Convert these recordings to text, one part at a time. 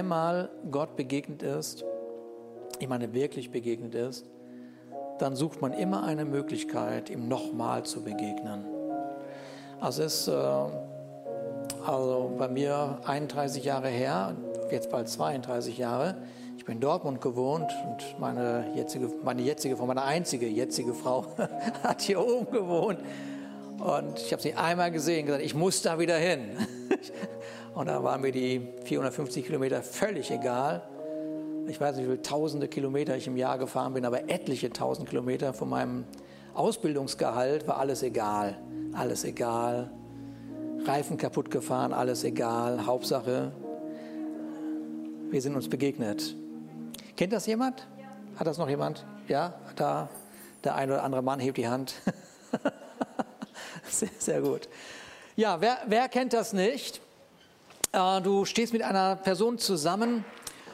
einmal Gott begegnet ist, ich meine wirklich begegnet ist, dann sucht man immer eine Möglichkeit, ihm nochmal zu begegnen. Also es ist äh, also bei mir 31 Jahre her, jetzt bald 32 Jahre. Ich bin in Dortmund gewohnt und meine jetzige, meine jetzige Frau, meine einzige jetzige Frau hat hier oben gewohnt. Und ich habe sie einmal gesehen und gesagt, ich muss da wieder hin. Und da waren mir die 450 Kilometer völlig egal. Ich weiß nicht, wie viele tausende Kilometer ich im Jahr gefahren bin, aber etliche tausend Kilometer von meinem Ausbildungsgehalt war alles egal. Alles egal. Reifen kaputt gefahren, alles egal. Hauptsache, wir sind uns begegnet. Kennt das jemand? Hat das noch jemand? Ja, da, der eine oder andere Mann hebt die Hand. sehr, sehr gut. Ja, wer, wer kennt das nicht? Äh, du stehst mit einer Person zusammen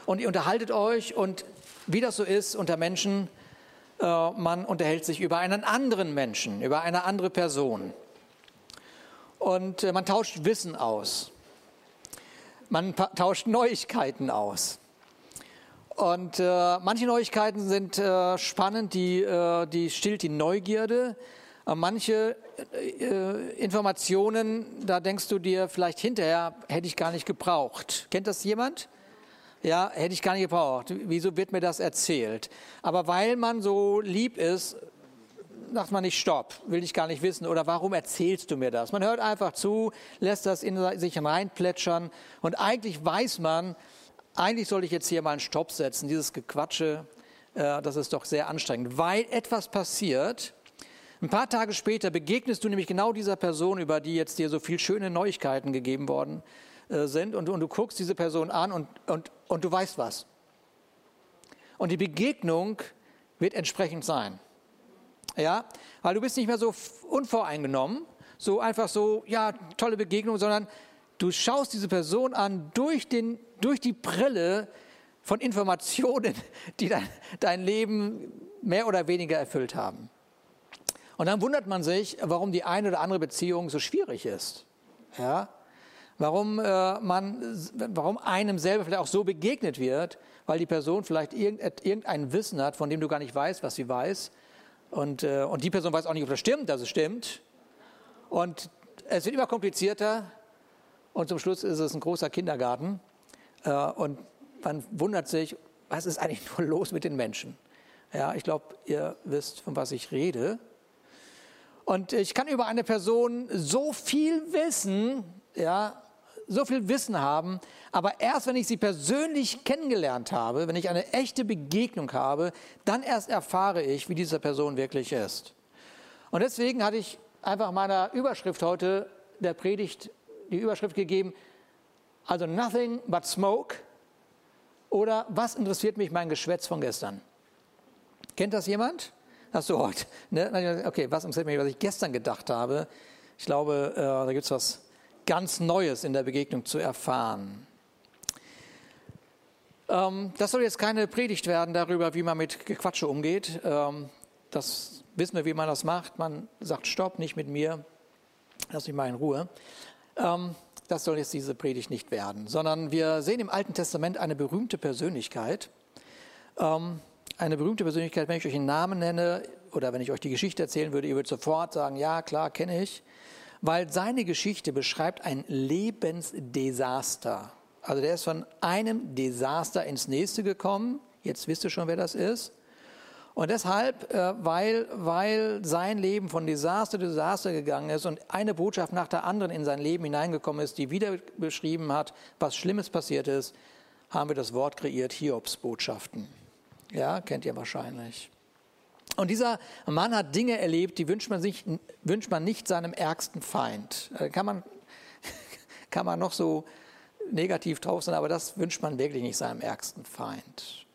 und ihr unterhaltet euch und wie das so ist unter Menschen, äh, man unterhält sich über einen anderen Menschen, über eine andere Person. Und äh, man tauscht Wissen aus. Man tauscht Neuigkeiten aus. Und manche Neuigkeiten sind spannend, die, die stillt die Neugierde. Äh, manche äh, Informationen, da denkst du dir vielleicht hinterher, hätte ich gar nicht gebraucht. Kennt das jemand? Ja, hätte ich gar nicht gebraucht. Wieso wird mir das erzählt? Aber weil man so lieb ist, sagt man nicht Stopp, will ich gar nicht wissen oder warum erzählst du mir das? Man hört einfach zu, lässt das in sich reinplätschern und eigentlich weiß man, eigentlich soll ich jetzt hier mal einen Stopp setzen, dieses Gequatsche, äh, das ist doch sehr anstrengend, weil etwas passiert. Ein paar Tage später begegnest du nämlich genau dieser Person, über die jetzt dir so viel schöne Neuigkeiten gegeben worden äh, sind und, und du guckst diese Person an und, und, und du weißt was. Und die Begegnung wird entsprechend sein ja, weil du bist nicht mehr so unvoreingenommen, so einfach so, ja, tolle Begegnung, sondern du schaust diese Person an durch, den, durch die Brille von Informationen, die dein, dein Leben mehr oder weniger erfüllt haben. Und dann wundert man sich, warum die eine oder andere Beziehung so schwierig ist. Ja? Warum, äh, man, warum einem selber vielleicht auch so begegnet wird, weil die Person vielleicht irgendein Wissen hat, von dem du gar nicht weißt, was sie weiß, und, äh, und die Person weiß auch nicht, ob das stimmt, dass es stimmt. Und es wird immer komplizierter. Und zum Schluss ist es ein großer Kindergarten. Äh, und man wundert sich, was ist eigentlich nur los mit den Menschen? Ja, ich glaube, ihr wisst, von was ich rede. Und ich kann über eine Person so viel wissen, ja, so viel Wissen haben, aber erst wenn ich sie persönlich kennengelernt habe, wenn ich eine echte Begegnung habe, dann erst erfahre ich, wie diese Person wirklich ist. Und deswegen hatte ich einfach meiner Überschrift heute der Predigt die Überschrift gegeben, also nothing but smoke oder was interessiert mich mein Geschwätz von gestern? Kennt das jemand? Hast du heute? Ne? Okay, was interessiert mich, was ich gestern gedacht habe? Ich glaube, äh, da gibt es was ganz Neues in der Begegnung zu erfahren. Ähm, das soll jetzt keine Predigt werden darüber, wie man mit Gequatsche umgeht. Ähm, das wissen wir, wie man das macht. Man sagt Stopp, nicht mit mir. Lass mich mal in Ruhe. Ähm, das soll jetzt diese Predigt nicht werden, sondern wir sehen im Alten Testament eine berühmte Persönlichkeit. Ähm, eine berühmte Persönlichkeit, wenn ich euch einen Namen nenne oder wenn ich euch die Geschichte erzählen würde, ihr würdet sofort sagen, ja klar, kenne ich weil seine Geschichte beschreibt ein Lebensdesaster. Also der ist von einem Desaster ins nächste gekommen. Jetzt wisst ihr schon, wer das ist. Und deshalb, äh, weil, weil sein Leben von Desaster zu Desaster gegangen ist und eine Botschaft nach der anderen in sein Leben hineingekommen ist, die wieder beschrieben hat, was Schlimmes passiert ist, haben wir das Wort kreiert, Hiobs-Botschaften. Ja, kennt ihr wahrscheinlich. Und dieser Mann hat Dinge erlebt, die wünscht man, sich, wünscht man nicht seinem ärgsten Feind. Äh, kann man, kann man noch so negativ drauf sein, aber das wünscht man wirklich nicht seinem ärgsten Feind.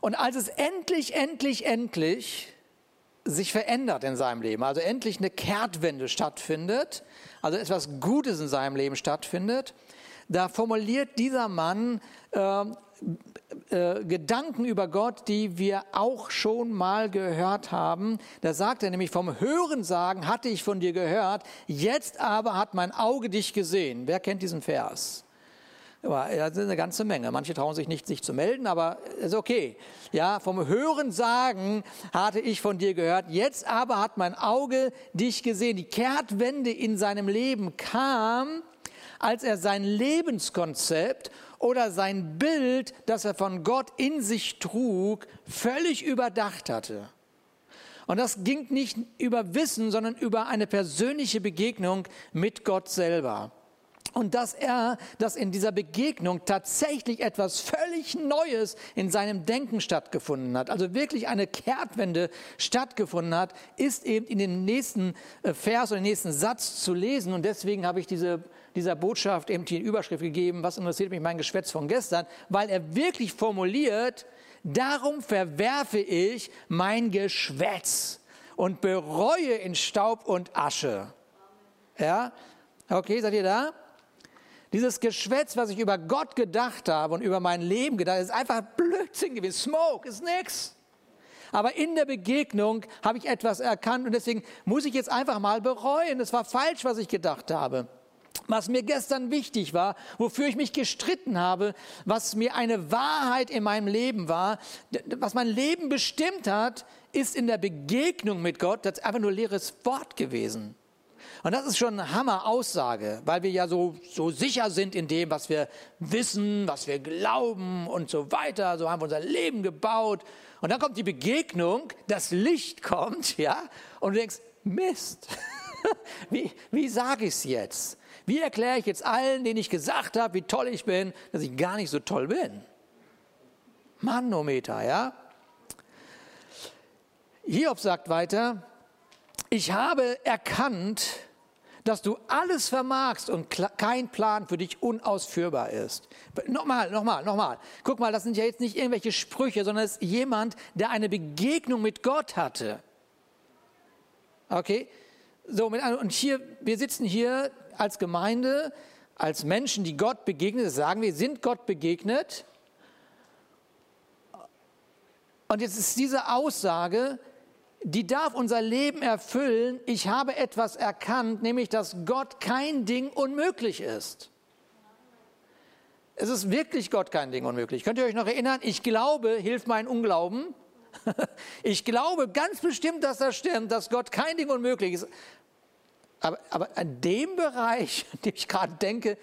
Und als es endlich, endlich, endlich sich verändert in seinem Leben, also endlich eine Kehrtwende stattfindet, also etwas Gutes in seinem Leben stattfindet, da formuliert dieser Mann äh, äh, Gedanken über Gott, die wir auch schon mal gehört haben. Da sagt er nämlich, vom Hörensagen hatte ich von dir gehört, jetzt aber hat mein Auge dich gesehen. Wer kennt diesen Vers? Das ist eine ganze Menge. Manche trauen sich nicht, sich zu melden, aber ist okay. Ja, vom Hören sagen hatte ich von dir gehört. Jetzt aber hat mein Auge dich gesehen. Die Kehrtwende in seinem Leben kam, als er sein Lebenskonzept oder sein Bild, das er von Gott in sich trug, völlig überdacht hatte. Und das ging nicht über Wissen, sondern über eine persönliche Begegnung mit Gott selber und dass er, dass in dieser Begegnung tatsächlich etwas völlig Neues in seinem Denken stattgefunden hat, also wirklich eine Kehrtwende stattgefunden hat, ist eben in dem nächsten äh, Vers oder nächsten Satz zu lesen. Und deswegen habe ich diese, dieser Botschaft eben die Überschrift gegeben, was interessiert mich mein Geschwätz von gestern, weil er wirklich formuliert, darum verwerfe ich mein Geschwätz und bereue in Staub und Asche. Ja, okay, seid ihr da? Dieses Geschwätz, was ich über Gott gedacht habe und über mein Leben gedacht habe, ist einfach Blödsinn gewesen. Smoke ist nichts. Aber in der Begegnung habe ich etwas erkannt und deswegen muss ich jetzt einfach mal bereuen. Es war falsch, was ich gedacht habe. Was mir gestern wichtig war, wofür ich mich gestritten habe, was mir eine Wahrheit in meinem Leben war, was mein Leben bestimmt hat, ist in der Begegnung mit Gott das ist einfach nur leeres Wort gewesen. Und das ist schon eine Hammer-Aussage, weil wir ja so, so sicher sind in dem, was wir wissen, was wir glauben und so weiter. So haben wir unser Leben gebaut. Und dann kommt die Begegnung, das Licht kommt, ja, und du denkst, Mist, wie, wie sage ich es jetzt? Wie erkläre ich jetzt allen, denen ich gesagt habe, wie toll ich bin, dass ich gar nicht so toll bin? Manometer, ja? Hiob sagt weiter, ich habe erkannt, dass du alles vermagst und kein Plan für dich unausführbar ist. Nochmal, nochmal, nochmal. Guck mal, das sind ja jetzt nicht irgendwelche Sprüche, sondern es ist jemand, der eine Begegnung mit Gott hatte. Okay? So, und hier, wir sitzen hier als Gemeinde, als Menschen, die Gott begegnet, sagen wir, sind Gott begegnet. Und jetzt ist diese Aussage, die darf unser Leben erfüllen. Ich habe etwas erkannt, nämlich dass Gott kein Ding unmöglich ist. Es ist wirklich Gott kein Ding unmöglich. Könnt ihr euch noch erinnern? Ich glaube, hilft mein Unglauben. Ich glaube ganz bestimmt, dass das stimmt, dass Gott kein Ding unmöglich ist. Aber, aber an dem Bereich, an dem ich gerade denke,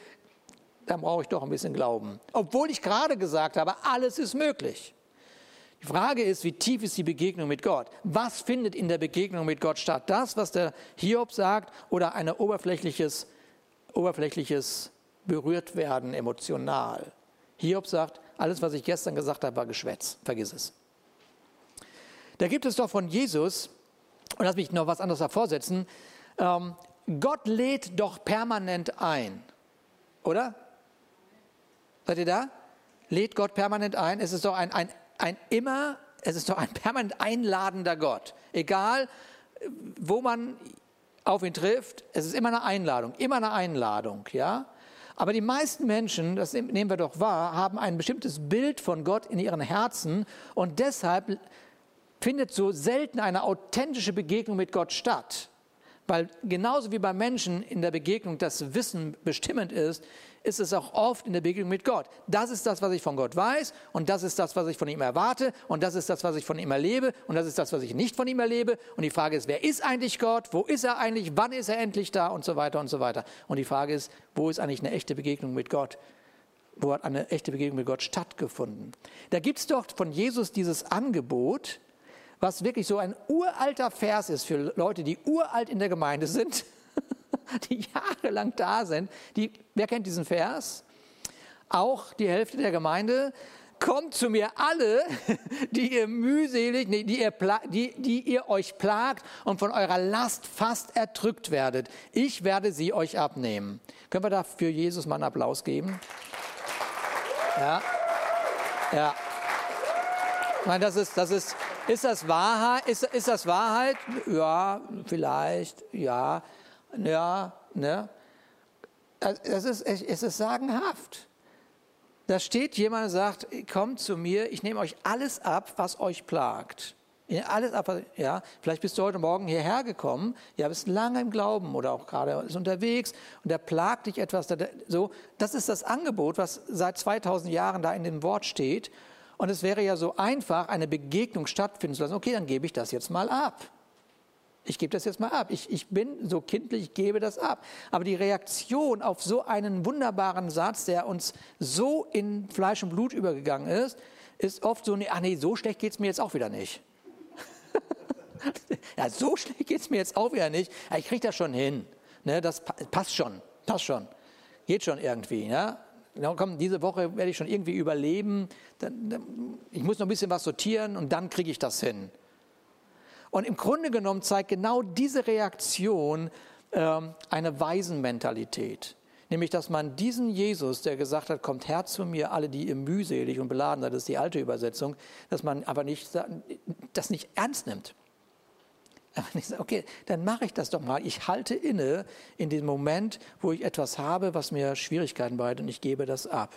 da brauche ich doch ein bisschen Glauben. Obwohl ich gerade gesagt habe, alles ist möglich. Die Frage ist, wie tief ist die Begegnung mit Gott? Was findet in der Begegnung mit Gott statt? Das, was der Hiob sagt oder ein oberflächliches, oberflächliches Berührtwerden emotional? Hiob sagt, alles, was ich gestern gesagt habe, war Geschwätz. Vergiss es. Da gibt es doch von Jesus, und lass mich noch was anderes hervorsetzen, ähm, Gott lädt doch permanent ein. Oder? Seid ihr da? Lädt Gott permanent ein? Es ist doch ein, ein ein immer, es ist doch ein permanent einladender Gott. Egal, wo man auf ihn trifft, es ist immer eine Einladung, immer eine Einladung, ja. Aber die meisten Menschen, das nehmen wir doch wahr, haben ein bestimmtes Bild von Gott in ihren Herzen und deshalb findet so selten eine authentische Begegnung mit Gott statt. Weil genauso wie beim Menschen in der Begegnung das Wissen bestimmend ist, ist es auch oft in der Begegnung mit Gott. Das ist das, was ich von Gott weiß und das ist das, was ich von ihm erwarte und das ist das, was ich von ihm erlebe und das ist das, was ich nicht von ihm erlebe. Und die Frage ist, wer ist eigentlich Gott? Wo ist er eigentlich? Wann ist er endlich da? Und so weiter und so weiter. Und die Frage ist, wo ist eigentlich eine echte Begegnung mit Gott? Wo hat eine echte Begegnung mit Gott stattgefunden? Da gibt es doch von Jesus dieses Angebot, was wirklich so ein uralter Vers ist für Leute, die uralt in der Gemeinde sind die jahrelang da sind. Die, wer kennt diesen Vers? Auch die Hälfte der Gemeinde. Kommt zu mir alle, die ihr mühselig, die ihr, die, die ihr euch plagt und von eurer Last fast erdrückt werdet. Ich werde sie euch abnehmen. Können wir dafür Jesus mal einen Applaus geben? Ja. Ja. Meine, das ist, das ist, ist das Wahrheit? Ist, ist das Wahrheit? Ja, vielleicht, ja. Ja, ne? Es ist, es ist sagenhaft. Da steht jemand und sagt, kommt zu mir, ich nehme euch alles ab, was euch plagt. Alles, ja, vielleicht bist du heute Morgen hierher gekommen, ja, bist lange im Glauben oder auch gerade unterwegs und da plagt dich etwas. So, das ist das Angebot, was seit 2000 Jahren da in dem Wort steht. Und es wäre ja so einfach, eine Begegnung stattfinden zu lassen. Okay, dann gebe ich das jetzt mal ab. Ich gebe das jetzt mal ab. Ich, ich bin so kindlich, ich gebe das ab. Aber die Reaktion auf so einen wunderbaren Satz, der uns so in Fleisch und Blut übergegangen ist, ist oft so, ach nee, so schlecht geht es mir jetzt auch wieder nicht. ja, so schlecht geht es mir jetzt auch wieder nicht. Ich kriege das schon hin. Ne, das passt schon, passt schon. Geht schon irgendwie. Ja? Genau, komm, diese Woche werde ich schon irgendwie überleben. Ich muss noch ein bisschen was sortieren und dann kriege ich das hin. Und im Grunde genommen zeigt genau diese Reaktion ähm, eine Waisenmentalität. Nämlich, dass man diesen Jesus, der gesagt hat, kommt her zu mir, alle, die ihr mühselig und beladen seid, das ist die alte Übersetzung, dass man aber nicht, das nicht ernst nimmt. Okay, dann mache ich das doch mal. Ich halte inne in dem Moment, wo ich etwas habe, was mir Schwierigkeiten bereitet und ich gebe das ab.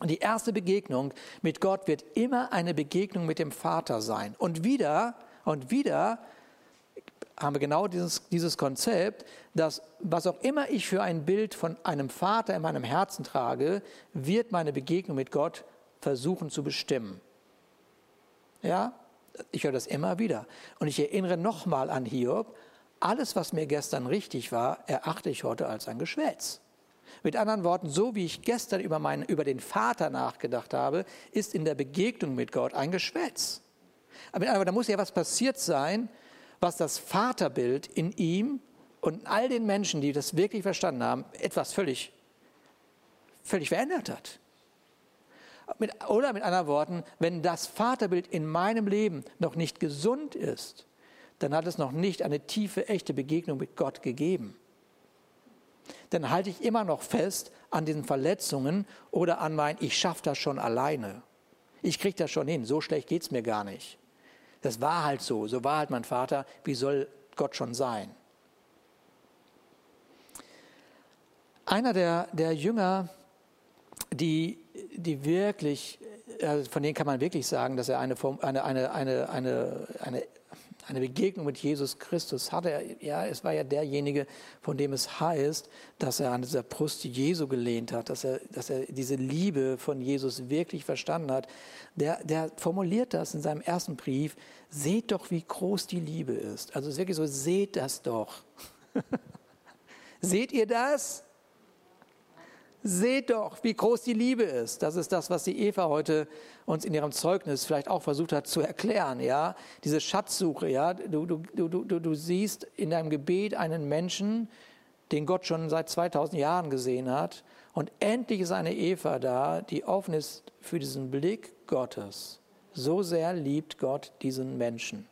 Und die erste Begegnung mit Gott wird immer eine Begegnung mit dem Vater sein. Und wieder, und wieder haben wir genau dieses, dieses Konzept, dass was auch immer ich für ein Bild von einem Vater in meinem Herzen trage, wird meine Begegnung mit Gott versuchen zu bestimmen. Ja, ich höre das immer wieder. Und ich erinnere nochmal an Hiob, alles, was mir gestern richtig war, erachte ich heute als ein Geschwätz. Mit anderen Worten, so wie ich gestern über, meinen, über den Vater nachgedacht habe, ist in der Begegnung mit Gott ein Geschwätz. Aber, da muss ja was passiert sein, was das Vaterbild in ihm und in all den Menschen, die das wirklich verstanden haben, etwas völlig, völlig verändert hat. Mit, oder mit anderen Worten, wenn das Vaterbild in meinem Leben noch nicht gesund ist, dann hat es noch nicht eine tiefe, echte Begegnung mit Gott gegeben. Dann halte ich immer noch fest an diesen Verletzungen oder an mein, ich schaffe das schon alleine. Ich kriege das schon hin, so schlecht geht es mir gar nicht. Das war halt so, so war halt mein Vater, wie soll Gott schon sein? Einer der, der Jünger, die die wirklich, äh, von denen kann man wirklich sagen, dass er eine, eine, eine, eine, eine, eine, eine Begegnung mit Jesus Christus hatte. Ja, es war ja derjenige, von dem es heißt, dass er an dieser Brust Jesu gelehnt hat, dass er, dass er diese Liebe von Jesus wirklich verstanden hat. Der, der formuliert das in seinem ersten Brief, seht doch, wie groß die Liebe ist. Also es ist wirklich so, seht das doch. seht ihr das? Seht doch, wie groß die Liebe ist. Das ist das, was die Eva heute uns in ihrem Zeugnis vielleicht auch versucht hat zu erklären. Ja, diese Schatzsuche. Ja, du, du, du, du, du siehst in deinem Gebet einen Menschen, den Gott schon seit 2000 Jahren gesehen hat. Und endlich ist eine Eva da, die offen ist für diesen Blick Gottes. So sehr liebt Gott diesen Menschen.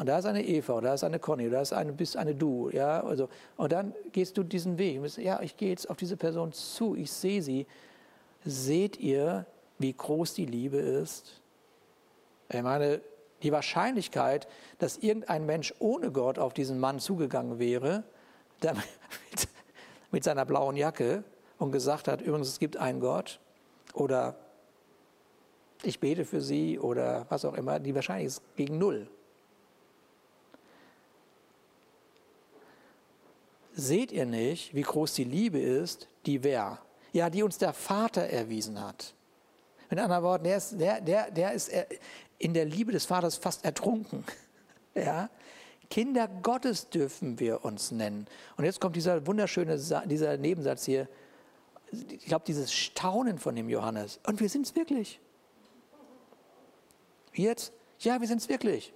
Und da ist eine Eva, oder da ist eine Conny, oder da ist eine, bist eine du. Ja? Also, und dann gehst du diesen Weg. Ja, ich gehe jetzt auf diese Person zu, ich sehe sie. Seht ihr, wie groß die Liebe ist? Ich meine, die Wahrscheinlichkeit, dass irgendein Mensch ohne Gott auf diesen Mann zugegangen wäre, mit, mit seiner blauen Jacke und gesagt hat, übrigens, es gibt einen Gott, oder ich bete für sie, oder was auch immer, die Wahrscheinlichkeit ist gegen Null. Seht ihr nicht, wie groß die Liebe ist, die wer? Ja, die uns der Vater erwiesen hat. Mit anderen Worten, der ist, der, der, der ist in der Liebe des Vaters fast ertrunken. Ja? Kinder Gottes dürfen wir uns nennen. Und jetzt kommt dieser wunderschöne dieser Nebensatz hier. Ich glaube, dieses Staunen von dem Johannes. Und wir sind es wirklich. Jetzt? Ja, wir sind es wirklich.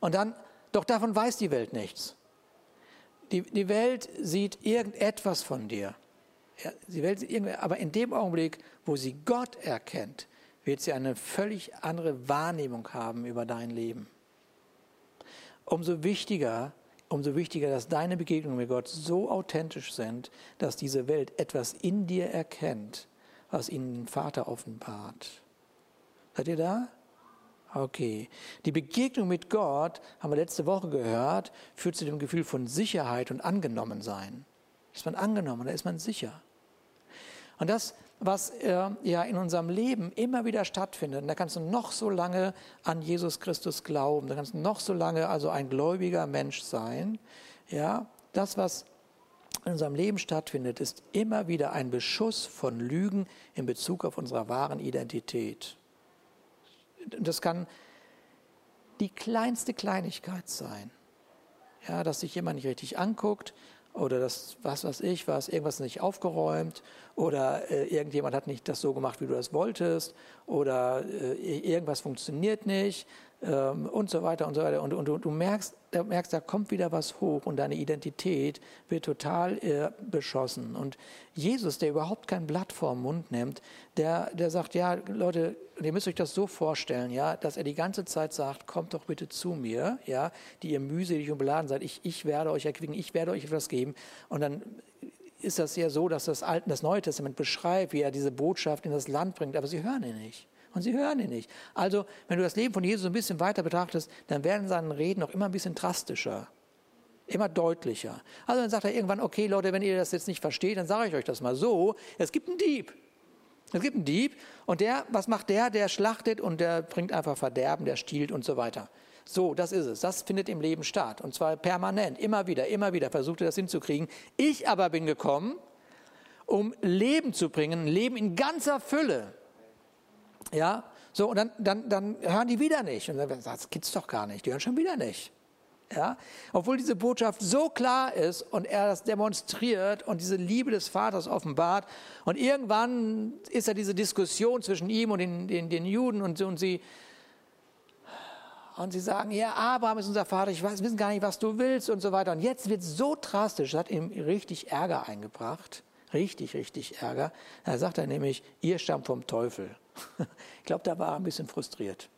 Und dann, doch davon weiß die Welt nichts. Die, die Welt sieht irgendetwas von dir. Ja, die Welt sieht irgend, aber in dem Augenblick, wo sie Gott erkennt, wird sie eine völlig andere Wahrnehmung haben über dein Leben. Umso wichtiger, umso wichtiger, dass deine Begegnungen mit Gott so authentisch sind, dass diese Welt etwas in dir erkennt, was ihnen den Vater offenbart. Seid ihr da? Okay. Die Begegnung mit Gott, haben wir letzte Woche gehört, führt zu dem Gefühl von Sicherheit und Angenommensein. Ist man angenommen, da ist man sicher. Und das, was äh, ja in unserem Leben immer wieder stattfindet. Und da kannst du noch so lange an Jesus Christus glauben, da kannst du noch so lange also ein gläubiger Mensch sein. Ja, das, was in unserem Leben stattfindet, ist immer wieder ein Beschuss von Lügen in Bezug auf unsere wahren Identität. Das kann die kleinste Kleinigkeit sein. Ja, dass sich jemand nicht richtig anguckt, oder das, was weiß ich, was, irgendwas nicht aufgeräumt oder äh, irgendjemand hat nicht das so gemacht, wie du das wolltest oder äh, irgendwas funktioniert nicht ähm, und so weiter und so weiter. Und, und du, du, merkst, du merkst, da kommt wieder was hoch und deine Identität wird total äh, beschossen. Und Jesus, der überhaupt kein Blatt vorm Mund nimmt, der, der sagt, ja, Leute, ihr müsst euch das so vorstellen, ja, dass er die ganze Zeit sagt, kommt doch bitte zu mir, ja, die ihr mühselig und beladen seid, ich, ich werde euch erquicken, ich werde euch etwas geben. Und dann ist das ja so, dass das, Alte, das Neue Testament beschreibt, wie er diese Botschaft in das Land bringt, aber sie hören ihn nicht. Und sie hören ihn nicht. Also, wenn du das Leben von Jesus ein bisschen weiter betrachtest, dann werden seine Reden auch immer ein bisschen drastischer, immer deutlicher. Also dann sagt er irgendwann, okay Leute, wenn ihr das jetzt nicht versteht, dann sage ich euch das mal so, es gibt einen Dieb. Es gibt einen Dieb und der, was macht der? Der schlachtet und der bringt einfach Verderben, der stiehlt und so weiter. So, das ist es. Das findet im Leben statt. Und zwar permanent, immer wieder, immer wieder versucht er das hinzukriegen. Ich aber bin gekommen, um Leben zu bringen, Leben in ganzer Fülle. Ja, so, und dann, dann, dann hören die wieder nicht. Und dann sagen, das gibt's doch gar nicht. Die hören schon wieder nicht. Ja, obwohl diese Botschaft so klar ist und er das demonstriert und diese Liebe des Vaters offenbart. Und irgendwann ist ja diese Diskussion zwischen ihm und den, den, den Juden und, und sie, und sie sagen, ja, Abraham ist unser Vater, ich weiß, wissen gar nicht, was du willst und so weiter. Und jetzt wird es so drastisch, das hat ihm richtig Ärger eingebracht. Richtig, richtig Ärger. Da sagt er nämlich, ihr stammt vom Teufel. Ich glaube, da war er ein bisschen frustriert.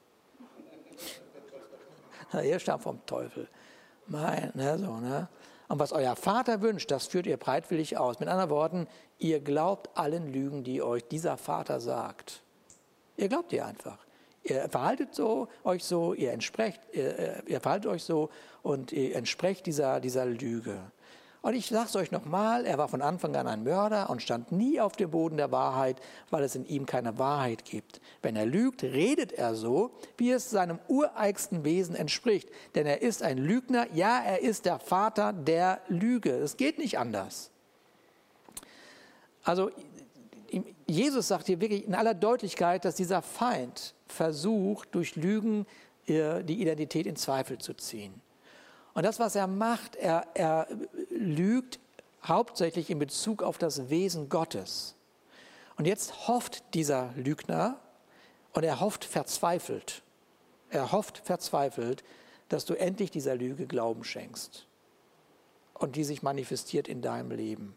Ihr stammt vom Teufel. Mein, ne, so, ne? Und was euer Vater wünscht, das führt ihr breitwillig aus. Mit anderen Worten, ihr glaubt allen Lügen, die euch dieser Vater sagt. Ihr glaubt ihr einfach. Ihr verhaltet so, euch so, ihr entsprecht, ihr, äh, ihr verhaltet euch so und ihr entsprecht dieser, dieser Lüge. Und ich sage es euch nochmal, er war von Anfang an ein Mörder und stand nie auf dem Boden der Wahrheit, weil es in ihm keine Wahrheit gibt. Wenn er lügt, redet er so, wie es seinem ureigensten Wesen entspricht. Denn er ist ein Lügner, ja, er ist der Vater der Lüge. Es geht nicht anders. Also Jesus sagt hier wirklich in aller Deutlichkeit, dass dieser Feind versucht, durch Lügen äh, die Identität in Zweifel zu ziehen. Und das, was er macht, er, er lügt hauptsächlich in Bezug auf das Wesen Gottes. Und jetzt hofft dieser Lügner, und er hofft verzweifelt, er hofft verzweifelt, dass du endlich dieser Lüge Glauben schenkst und die sich manifestiert in deinem Leben.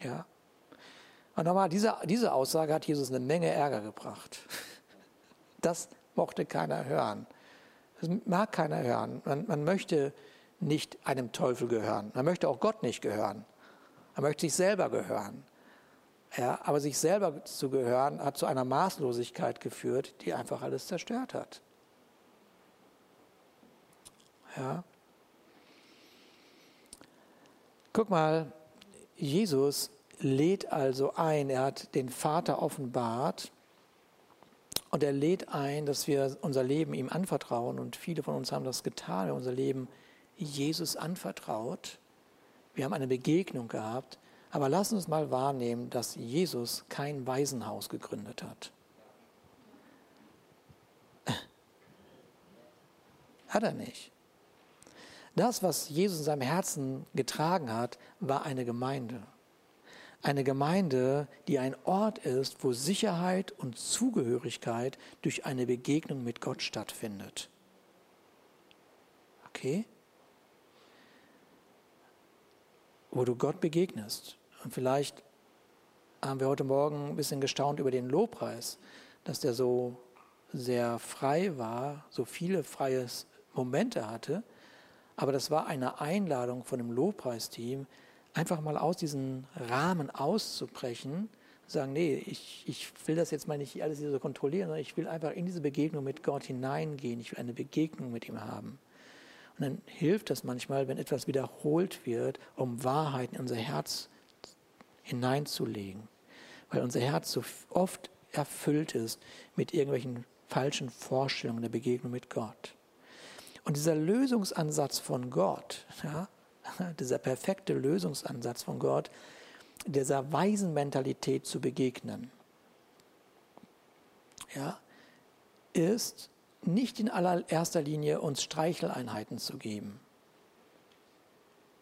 Ja? Und nochmal, diese, diese Aussage hat Jesus eine Menge Ärger gebracht. Das mochte keiner hören. Das mag keiner hören. Man, man möchte nicht einem Teufel gehören. Man möchte auch Gott nicht gehören. Man möchte sich selber gehören. Ja, aber sich selber zu gehören hat zu einer Maßlosigkeit geführt, die einfach alles zerstört hat. Ja. Guck mal, Jesus lädt also ein, er hat den Vater offenbart und er lädt ein, dass wir unser Leben ihm anvertrauen. Und viele von uns haben das getan, unser Leben Jesus anvertraut. Wir haben eine Begegnung gehabt. Aber lass uns mal wahrnehmen, dass Jesus kein Waisenhaus gegründet hat. Hat er nicht. Das, was Jesus in seinem Herzen getragen hat, war eine Gemeinde. Eine Gemeinde, die ein Ort ist, wo Sicherheit und Zugehörigkeit durch eine Begegnung mit Gott stattfindet. Okay? Wo du Gott begegnest. Und vielleicht haben wir heute Morgen ein bisschen gestaunt über den Lobpreis, dass der so sehr frei war, so viele freie Momente hatte. Aber das war eine Einladung von dem Lobpreisteam, einfach mal aus diesem Rahmen auszubrechen, sagen, nee, ich, ich will das jetzt mal nicht alles so kontrollieren, sondern ich will einfach in diese Begegnung mit Gott hineingehen, ich will eine Begegnung mit ihm haben. Und dann hilft das manchmal, wenn etwas wiederholt wird, um Wahrheit in unser Herz hineinzulegen. weil unser Herz so oft erfüllt ist mit irgendwelchen falschen Vorstellungen der Begegnung mit Gott. Und dieser Lösungsansatz von Gott, ja, dieser perfekte Lösungsansatz von Gott, dieser weisen Mentalität zu begegnen, ja, ist nicht in allererster Linie uns Streicheleinheiten zu geben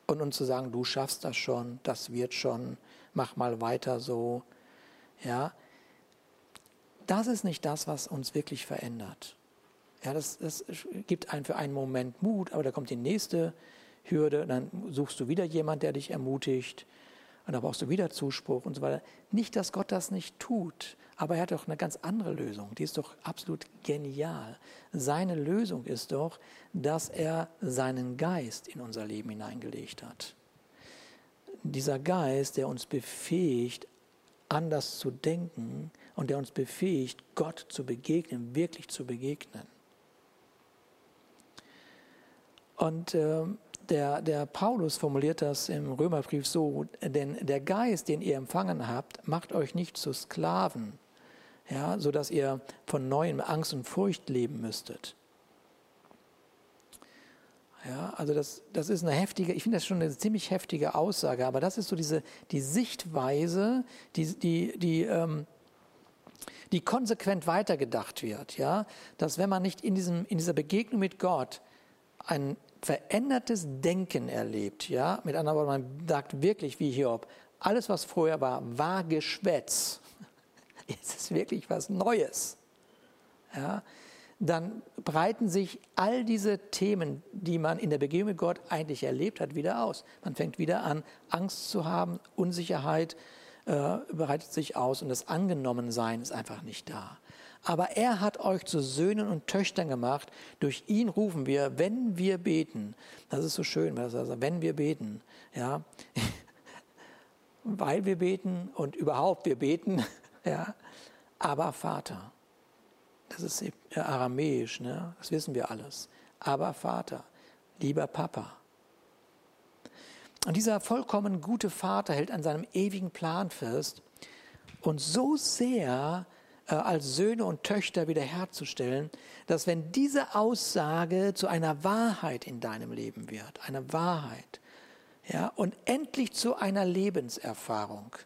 und uns zu sagen, du schaffst das schon, das wird schon, mach mal weiter so. Ja, das ist nicht das, was uns wirklich verändert. Ja, das, das gibt einen für einen Moment Mut, aber da kommt die nächste Hürde, dann suchst du wieder jemand, der dich ermutigt und da brauchst du wieder Zuspruch und so weiter. Nicht, dass Gott das nicht tut, aber er hat doch eine ganz andere Lösung. Die ist doch absolut genial. Seine Lösung ist doch, dass er seinen Geist in unser Leben hineingelegt hat. Dieser Geist, der uns befähigt, anders zu denken und der uns befähigt, Gott zu begegnen, wirklich zu begegnen. Und äh, der, der Paulus formuliert das im Römerbrief so, denn der Geist, den ihr empfangen habt, macht euch nicht zu Sklaven, ja, sodass ihr von neuem Angst und Furcht leben müsstet. Ja, also das, das ist eine heftige, ich finde das schon eine ziemlich heftige Aussage, aber das ist so diese die Sichtweise, die, die, die, ähm, die konsequent weitergedacht wird. Ja? Dass wenn man nicht in, diesem, in dieser Begegnung mit Gott ein verändertes Denken erlebt. Ja? Mit anderen Worten, man sagt wirklich wie Hiob, alles, was vorher war, war Geschwätz. Jetzt ist wirklich was Neues. Ja? Dann breiten sich all diese Themen, die man in der Begegnung mit Gott eigentlich erlebt hat, wieder aus. Man fängt wieder an, Angst zu haben, Unsicherheit äh, breitet sich aus und das Angenommensein ist einfach nicht da. Aber er hat euch zu Söhnen und Töchtern gemacht. Durch ihn rufen wir, wenn wir beten. Das ist so schön, wenn wir beten. Ja, weil wir beten und überhaupt wir beten. Ja, aber Vater. Das ist aramäisch, ne? das wissen wir alles. Aber Vater, lieber Papa. Und dieser vollkommen gute Vater hält an seinem ewigen Plan fest und so sehr als Söhne und Töchter wiederherzustellen, dass wenn diese Aussage zu einer Wahrheit in deinem Leben wird, eine Wahrheit, ja, und endlich zu einer Lebenserfahrung,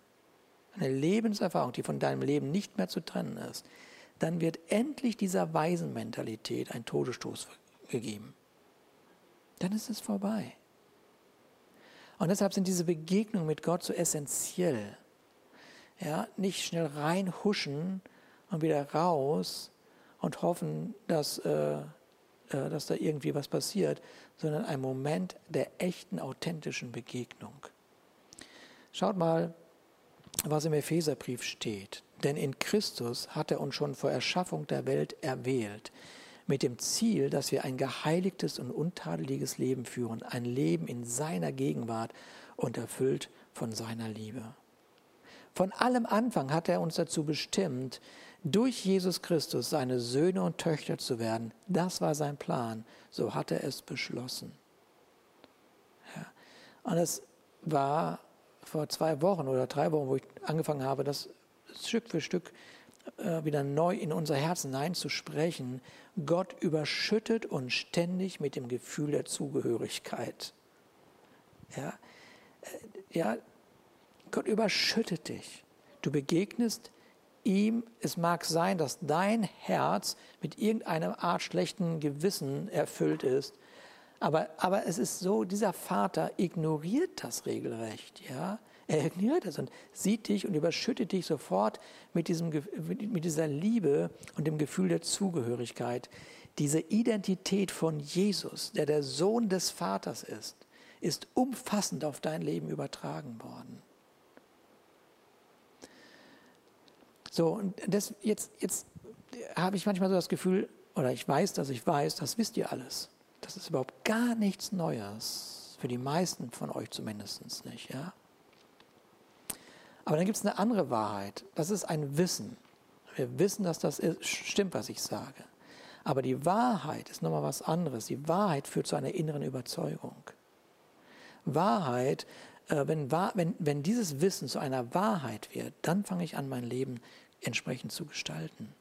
eine Lebenserfahrung, die von deinem Leben nicht mehr zu trennen ist, dann wird endlich dieser Waisenmentalität ein Todesstoß gegeben. Dann ist es vorbei. Und deshalb sind diese Begegnungen mit Gott so essentiell. Ja, nicht schnell reinhuschen und wieder raus und hoffen, dass, äh, äh, dass da irgendwie was passiert, sondern ein Moment der echten, authentischen Begegnung. Schaut mal, was im Epheserbrief steht. Denn in Christus hat er uns schon vor Erschaffung der Welt erwählt, mit dem Ziel, dass wir ein geheiligtes und untadeliges Leben führen, ein Leben in seiner Gegenwart und erfüllt von seiner Liebe. Von allem Anfang hat er uns dazu bestimmt, durch Jesus Christus seine Söhne und Töchter zu werden. Das war sein Plan. So hat er es beschlossen. Ja. Und es war vor zwei Wochen oder drei Wochen, wo ich angefangen habe, das Stück für Stück äh, wieder neu in unser Herzen hineinzusprechen. Gott überschüttet uns ständig mit dem Gefühl der Zugehörigkeit. Ja, äh, ja, Gott überschüttet dich. Du begegnest ihm, es mag sein, dass dein Herz mit irgendeiner Art schlechten Gewissen erfüllt ist, aber, aber es ist so, dieser Vater ignoriert das regelrecht, ja. Er ignoriert das und sieht dich und überschüttet dich sofort mit, diesem, mit dieser Liebe und dem Gefühl der Zugehörigkeit. Diese Identität von Jesus, der der Sohn des Vaters ist, ist umfassend auf dein Leben übertragen worden. So, und das, jetzt, jetzt habe ich manchmal so das Gefühl, oder ich weiß, dass ich weiß, das wisst ihr alles. Das ist überhaupt gar nichts Neues. Für die meisten von euch zumindest nicht, ja. Aber dann gibt es eine andere Wahrheit. Das ist ein Wissen. Wir wissen, dass das ist, stimmt, was ich sage. Aber die Wahrheit ist nochmal was anderes. Die Wahrheit führt zu einer inneren Überzeugung. Wahrheit äh, wenn, wenn, wenn dieses Wissen zu einer Wahrheit wird, dann fange ich an, mein Leben entsprechend zu gestalten.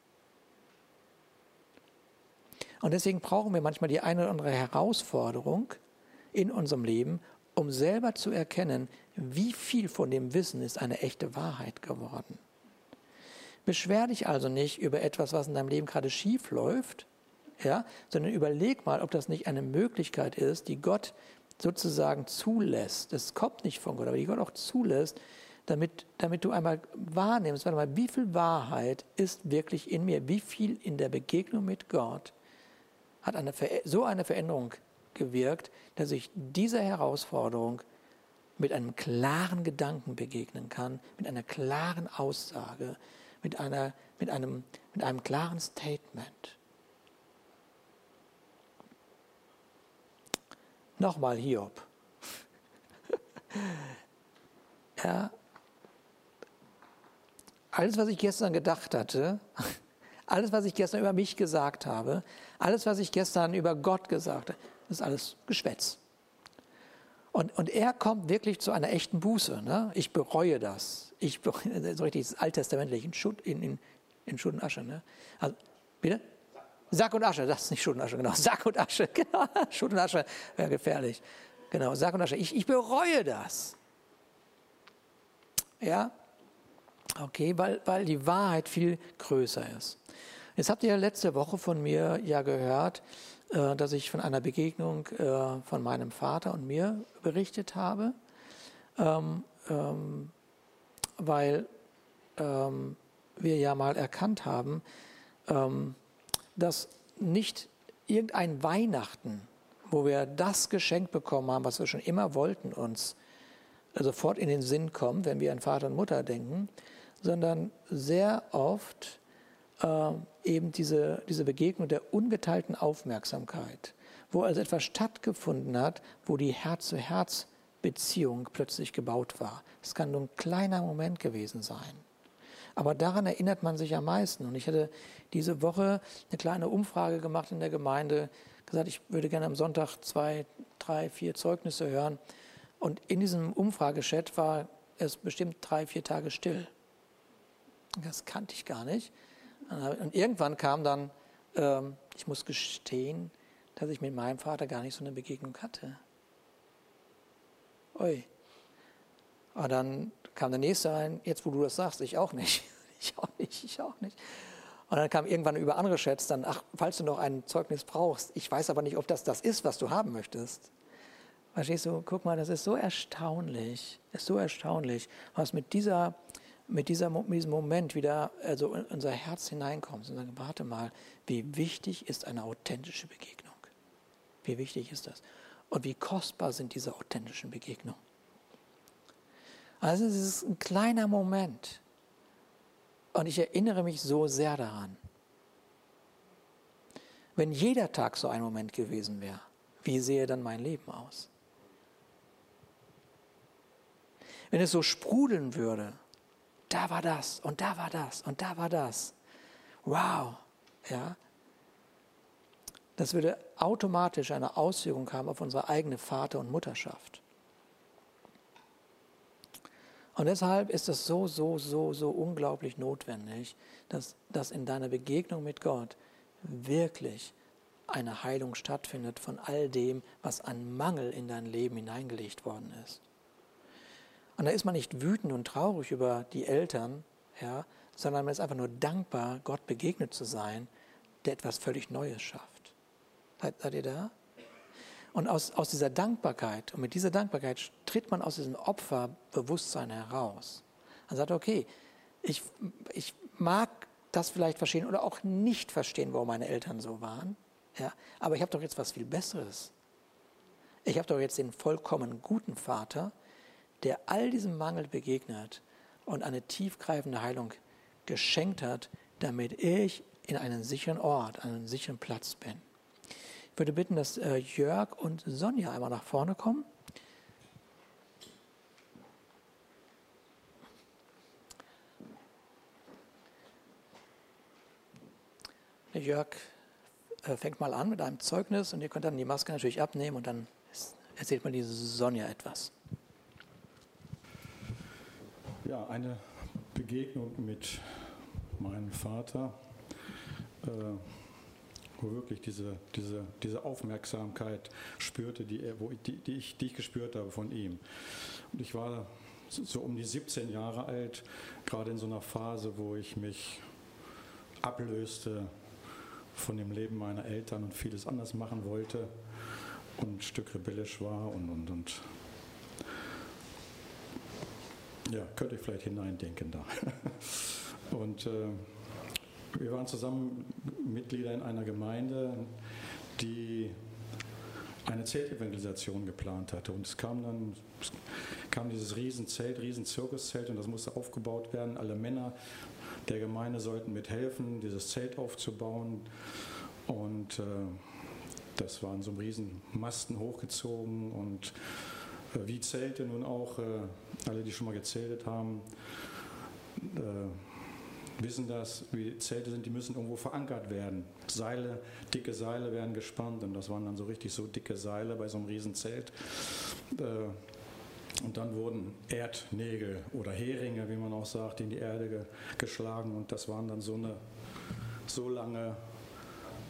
Und deswegen brauchen wir manchmal die eine oder andere Herausforderung in unserem Leben, um selber zu erkennen, wie viel von dem Wissen ist eine echte Wahrheit geworden. Beschwer dich also nicht über etwas, was in deinem Leben gerade schief läuft, ja, sondern überleg mal, ob das nicht eine Möglichkeit ist, die Gott sozusagen zulässt. Das kommt nicht von Gott, aber die Gott auch zulässt, damit, damit du einmal wahrnimmst, warte mal, wie viel Wahrheit ist wirklich in mir, wie viel in der Begegnung mit Gott hat eine, so eine Veränderung gewirkt, dass ich dieser Herausforderung mit einem klaren Gedanken begegnen kann, mit einer klaren Aussage, mit, einer, mit, einem, mit einem klaren Statement. Nochmal Hiob. ja, alles, was ich gestern gedacht hatte, alles, was ich gestern über mich gesagt habe, alles, was ich gestern über Gott gesagt habe, ist alles Geschwätz. Und, und er kommt wirklich zu einer echten Buße. Ne? Ich bereue das. Ich bereue, so richtig alttestamentlich in Schutt, in, in, in Schutt und Asche. Ne? Also, bitte? Sack und Asche, das ist nicht Schutt und Asche, genau. Sack und Asche, genau. Schutt und Asche wäre gefährlich. Genau, Sack und Asche. Ich, ich bereue das. Ja? Okay, weil, weil die Wahrheit viel größer ist. Jetzt habt ihr ja letzte Woche von mir ja gehört, äh, dass ich von einer Begegnung äh, von meinem Vater und mir berichtet habe, ähm, ähm, weil ähm, wir ja mal erkannt haben, dass nicht irgendein Weihnachten, wo wir das Geschenk bekommen haben, was wir schon immer wollten, uns sofort in den Sinn kommt, wenn wir an Vater und Mutter denken, sondern sehr oft äh, eben diese, diese Begegnung der ungeteilten Aufmerksamkeit, wo also etwas stattgefunden hat, wo die Herz-zu-Herz-Beziehung plötzlich gebaut war. Es kann nur ein kleiner Moment gewesen sein. Aber daran erinnert man sich am meisten. Und ich hatte diese Woche eine kleine Umfrage gemacht in der Gemeinde, gesagt, ich würde gerne am Sonntag zwei, drei, vier Zeugnisse hören. Und in diesem Umfragechat war es bestimmt drei, vier Tage still. Das kannte ich gar nicht. Und irgendwann kam dann, ähm, ich muss gestehen, dass ich mit meinem Vater gar nicht so eine Begegnung hatte. Ui. Und dann kam der nächste rein, jetzt wo du das sagst, ich auch nicht. Ich auch nicht, ich auch nicht. Und dann kam irgendwann über andere Chats dann, ach, falls du noch ein Zeugnis brauchst, ich weiß aber nicht, ob das das ist, was du haben möchtest. Verstehst du, guck mal, das ist so erstaunlich, das ist so erstaunlich, was mit dieser mit, dieser, mit diesem Moment wieder also in unser Herz hineinkommst und sagst, warte mal, wie wichtig ist eine authentische Begegnung? Wie wichtig ist das? Und wie kostbar sind diese authentischen Begegnungen? Also es ist ein kleiner Moment. Und ich erinnere mich so sehr daran. Wenn jeder Tag so ein Moment gewesen wäre, wie sähe dann mein Leben aus? Wenn es so sprudeln würde, da war das und da war das und da war das. Wow, ja. Das würde automatisch eine Auswirkung haben auf unsere eigene Vater- und Mutterschaft. Und deshalb ist es so, so, so, so unglaublich notwendig, dass, dass in deiner Begegnung mit Gott wirklich eine Heilung stattfindet von all dem, was an Mangel in dein Leben hineingelegt worden ist. Und da ist man nicht wütend und traurig über die Eltern, ja, sondern man ist einfach nur dankbar, Gott begegnet zu sein, der etwas völlig Neues schafft. Seid, seid ihr da? Und aus, aus dieser Dankbarkeit, und mit dieser Dankbarkeit tritt man aus diesem Opferbewusstsein heraus. Man sagt, okay, ich, ich mag das vielleicht verstehen oder auch nicht verstehen, warum meine Eltern so waren, ja, aber ich habe doch jetzt was viel Besseres. Ich habe doch jetzt den vollkommen guten Vater, der all diesem Mangel begegnet und eine tiefgreifende Heilung geschenkt hat, damit ich in einen sicheren Ort, einen sicheren Platz bin. Ich würde bitten, dass äh, Jörg und Sonja einmal nach vorne kommen. Jörg äh, fängt mal an mit einem Zeugnis und ihr könnt dann die Maske natürlich abnehmen und dann erzählt man diese Sonja etwas. ja, eine Begegnung mit meinem Vater, äh, wo wirklich diese, diese, diese Aufmerksamkeit spürte, die, wo ich, die, die, ich, die ich gespürt habe von ihm. Und ich war so um die 17 Jahre alt, gerade in so einer Phase, wo ich mich ablöste von dem Leben meiner Eltern und vieles anders machen wollte und ein Stück rebellisch war und, und, und ja, könnte ich vielleicht hineindenken da. Und äh, wir waren zusammen Mitglieder in einer Gemeinde, die eine Zeltevangelisation geplant hatte. Und es kam dann es kam dieses Riesenzelt, Riesenzirkuszelt und das musste aufgebaut werden. Alle Männer der Gemeinde sollten mithelfen, dieses Zelt aufzubauen. Und äh, das war in so riesen Masten hochgezogen und äh, wie Zelte nun auch, äh, alle, die schon mal gezeltet haben, äh, wissen das, wie Zelte sind, die müssen irgendwo verankert werden. Seile, dicke Seile werden gespannt und das waren dann so richtig so dicke Seile bei so einem riesen Zelt. Und dann wurden Erdnägel oder Heringe, wie man auch sagt, in die Erde ge geschlagen und das waren dann so eine so lange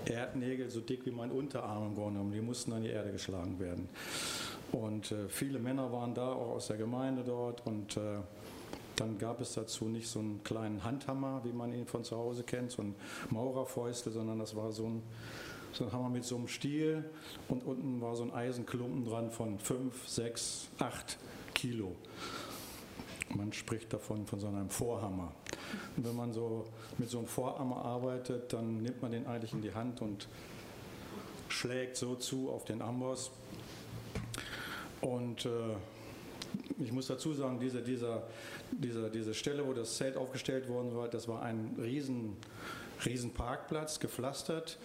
Erdnägel, so dick wie mein Unterarm im Grunde genommen, die mussten an die Erde geschlagen werden. Und äh, viele Männer waren da, auch aus der Gemeinde dort. Und äh, dann gab es dazu nicht so einen kleinen Handhammer, wie man ihn von zu Hause kennt, so ein Maurerfäustel, sondern das war so ein, so ein Hammer mit so einem Stiel und unten war so ein Eisenklumpen dran von 5, 6, 8 Kilo. Man spricht davon von so einem Vorhammer. Und wenn man so mit so einem Vorhammer arbeitet, dann nimmt man den eigentlich in die Hand und schlägt so zu auf den Amboss, und äh, ich muss dazu sagen, diese, dieser, dieser, diese Stelle, wo das Zelt aufgestellt worden war, das war ein riesen, riesen Parkplatz, gepflastert.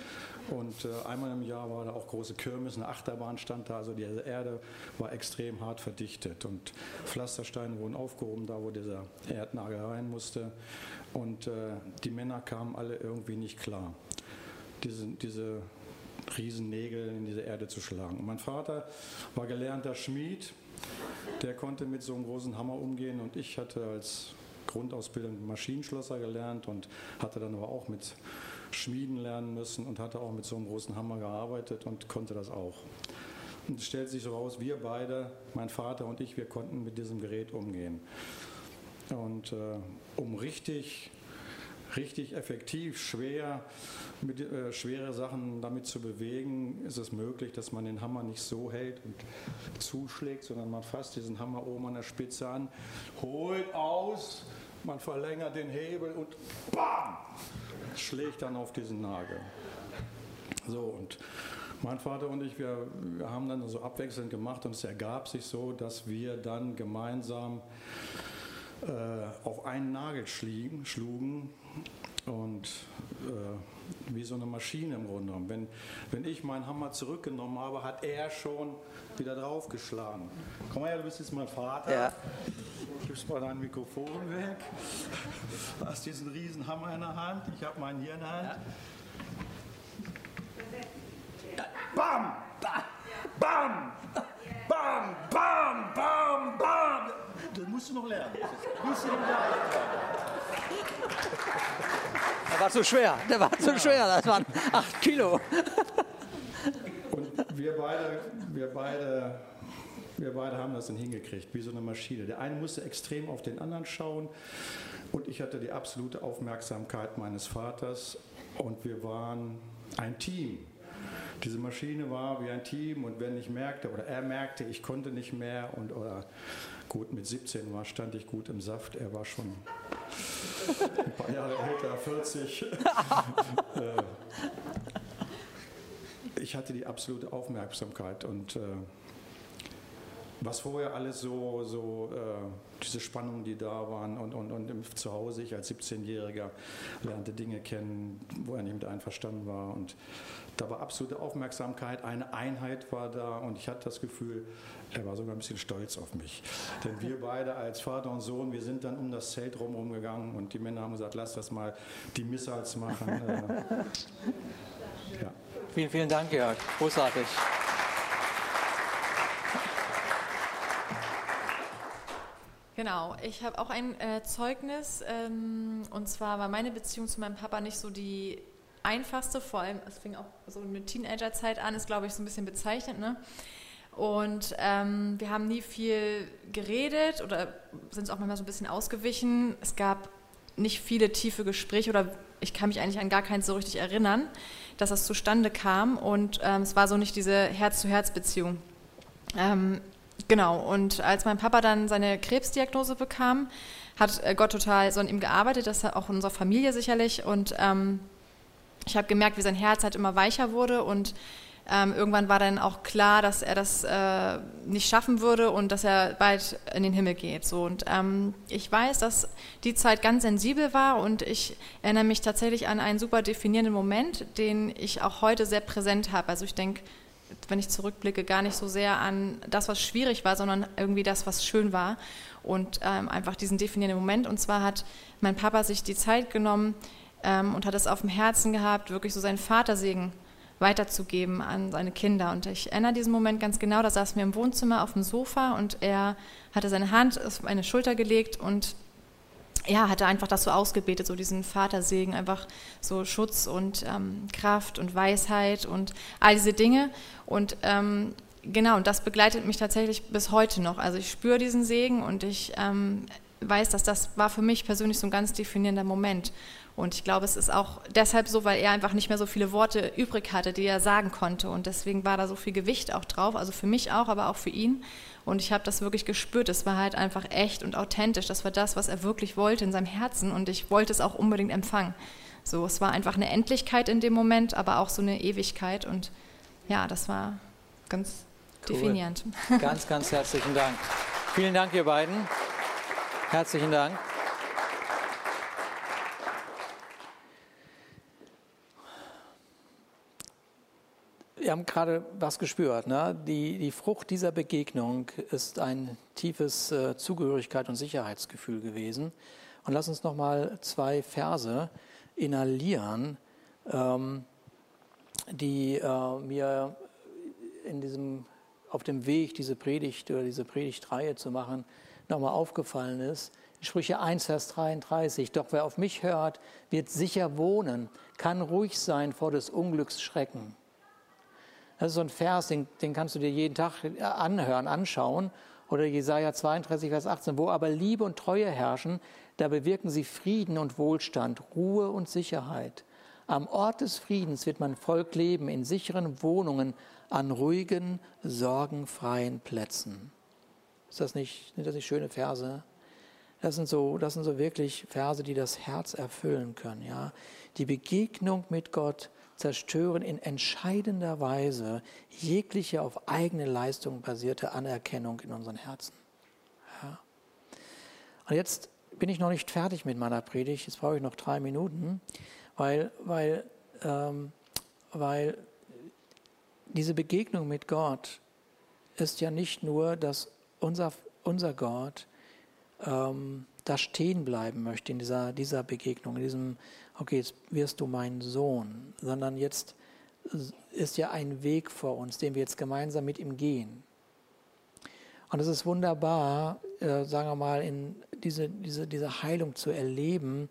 Und äh, einmal im Jahr war da auch große Kirmes, eine Achterbahn stand da. Also die Erde war extrem hart verdichtet. Und Pflastersteine wurden aufgehoben, da wo dieser Erdnagel rein musste. Und äh, die Männer kamen alle irgendwie nicht klar. Diese, diese Riesennägel in diese Erde zu schlagen. Mein Vater war gelernter Schmied, der konnte mit so einem großen Hammer umgehen und ich hatte als Grundausbildung Maschinenschlosser gelernt und hatte dann aber auch mit Schmieden lernen müssen und hatte auch mit so einem großen Hammer gearbeitet und konnte das auch. Und es stellt sich so raus, wir beide, mein Vater und ich, wir konnten mit diesem Gerät umgehen. Und äh, um richtig richtig effektiv, schwer, mit, äh, schwere Sachen damit zu bewegen, ist es möglich, dass man den Hammer nicht so hält und zuschlägt, sondern man fasst diesen Hammer oben an der Spitze an, holt aus, man verlängert den Hebel und BAM! schlägt dann auf diesen Nagel. So, und mein Vater und ich, wir, wir haben dann so abwechselnd gemacht und es ergab sich so, dass wir dann gemeinsam auf einen Nagel schlugen, schlugen und äh, wie so eine Maschine im Grunde genommen. Wenn, wenn ich meinen Hammer zurückgenommen habe, hat er schon wieder draufgeschlagen. Komm mal her, du bist jetzt mein Vater. Ja. Gibst mal dein Mikrofon weg. Du hast diesen riesen Hammer in der Hand. Ich habe meinen hier in der Hand. Ja. Bam! Bam! Bam! Bam! Bam! Bam! Das musst du noch lernen. Musst du noch lernen. Der war zu schwer, der war zu ja. schwer, das waren acht Kilo. Und wir beide, wir beide, wir beide haben das dann hingekriegt, wie so eine Maschine. Der eine musste extrem auf den anderen schauen und ich hatte die absolute Aufmerksamkeit meines Vaters und wir waren ein Team. Diese Maschine war wie ein Team und wenn ich merkte oder er merkte, ich konnte nicht mehr und oder gut mit 17 war, stand ich gut im Saft. Er war schon ein paar Jahre älter, 40. Äh, ich hatte die absolute Aufmerksamkeit und äh, was vorher alles so, so äh, diese Spannungen, die da waren und, und, und zu Hause, ich als 17-Jähriger lernte Dinge kennen, wo er nicht mit einverstanden war und da war absolute Aufmerksamkeit, eine Einheit war da und ich hatte das Gefühl, er war sogar ein bisschen stolz auf mich. Denn wir beide als Vater und Sohn, wir sind dann um das Zelt rum gegangen und die Männer haben gesagt, lass das mal die Missals machen. Äh, ja. Vielen, vielen Dank, Jörg. Genau. Genau, ich habe auch ein äh, Zeugnis ähm, und zwar war meine Beziehung zu meinem Papa nicht so die einfachste, vor allem, es fing auch so mit Teenagerzeit an, ist glaube ich so ein bisschen bezeichnend, ne? Und ähm, wir haben nie viel geredet oder sind auch manchmal so ein bisschen ausgewichen. Es gab nicht viele tiefe Gespräche oder ich kann mich eigentlich an gar keins so richtig erinnern, dass das zustande kam. Und ähm, es war so nicht diese Herz-zu-Herz-Beziehung. Ähm, genau, und als mein Papa dann seine Krebsdiagnose bekam, hat äh, Gott total so an ihm gearbeitet, das auch in unserer Familie sicherlich. Und ähm, ich habe gemerkt, wie sein Herz halt immer weicher wurde und ähm, irgendwann war dann auch klar, dass er das äh, nicht schaffen würde und dass er bald in den Himmel geht. So. Und ähm, ich weiß, dass die Zeit ganz sensibel war und ich erinnere mich tatsächlich an einen super definierenden Moment, den ich auch heute sehr präsent habe. Also ich denke, wenn ich zurückblicke, gar nicht so sehr an das, was schwierig war, sondern irgendwie das, was schön war und ähm, einfach diesen definierenden Moment. Und zwar hat mein Papa sich die Zeit genommen ähm, und hat es auf dem Herzen gehabt, wirklich so seinen Vatersegen weiterzugeben an seine Kinder. Und ich erinnere diesen Moment ganz genau, da saßen wir im Wohnzimmer auf dem Sofa und er hatte seine Hand auf meine Schulter gelegt und ja, hatte einfach das so ausgebetet, so diesen Vatersegen, einfach so Schutz und ähm, Kraft und Weisheit und all diese Dinge. Und ähm, genau, und das begleitet mich tatsächlich bis heute noch. Also ich spüre diesen Segen und ich ähm, weiß, dass das war für mich persönlich so ein ganz definierender Moment. Und ich glaube, es ist auch deshalb so, weil er einfach nicht mehr so viele Worte übrig hatte, die er sagen konnte. Und deswegen war da so viel Gewicht auch drauf, also für mich auch, aber auch für ihn. Und ich habe das wirklich gespürt. Es war halt einfach echt und authentisch. Das war das, was er wirklich wollte in seinem Herzen. Und ich wollte es auch unbedingt empfangen. So, es war einfach eine Endlichkeit in dem Moment, aber auch so eine Ewigkeit. Und ja, das war ganz cool. definierend. Ganz, ganz herzlichen Dank. Vielen Dank, ihr beiden. Herzlichen Dank. Wir haben gerade was gespürt. Ne? Die, die Frucht dieser Begegnung ist ein tiefes äh, Zugehörigkeit und Sicherheitsgefühl gewesen. Und lass uns noch mal zwei Verse inhalieren, ähm, die äh, mir in diesem, auf dem Weg, diese Predigt oder diese Predigtreihe zu machen, nochmal aufgefallen ist. Sprüche 1, Vers 33. Doch wer auf mich hört, wird sicher wohnen, kann ruhig sein vor des Unglücks Schrecken. Das ist so ein Vers, den, den kannst du dir jeden Tag anhören, anschauen. Oder Jesaja 32, Vers 18. Wo aber Liebe und Treue herrschen, da bewirken sie Frieden und Wohlstand, Ruhe und Sicherheit. Am Ort des Friedens wird mein Volk leben, in sicheren Wohnungen, an ruhigen, sorgenfreien Plätzen. Ist das nicht, sind das nicht schöne Verse? Das sind so, das sind so wirklich Verse, die das Herz erfüllen können. Ja? Die Begegnung mit Gott zerstören in entscheidender Weise jegliche auf eigene Leistung basierte Anerkennung in unseren Herzen. Ja. Und jetzt bin ich noch nicht fertig mit meiner Predigt, jetzt brauche ich noch drei Minuten, weil, weil, ähm, weil diese Begegnung mit Gott ist ja nicht nur, dass unser, unser Gott ähm, da stehen bleiben möchte in dieser, dieser Begegnung, in diesem okay, jetzt wirst du mein Sohn, sondern jetzt ist ja ein Weg vor uns, den wir jetzt gemeinsam mit ihm gehen. Und es ist wunderbar, äh, sagen wir mal, in diese, diese, diese Heilung zu erleben,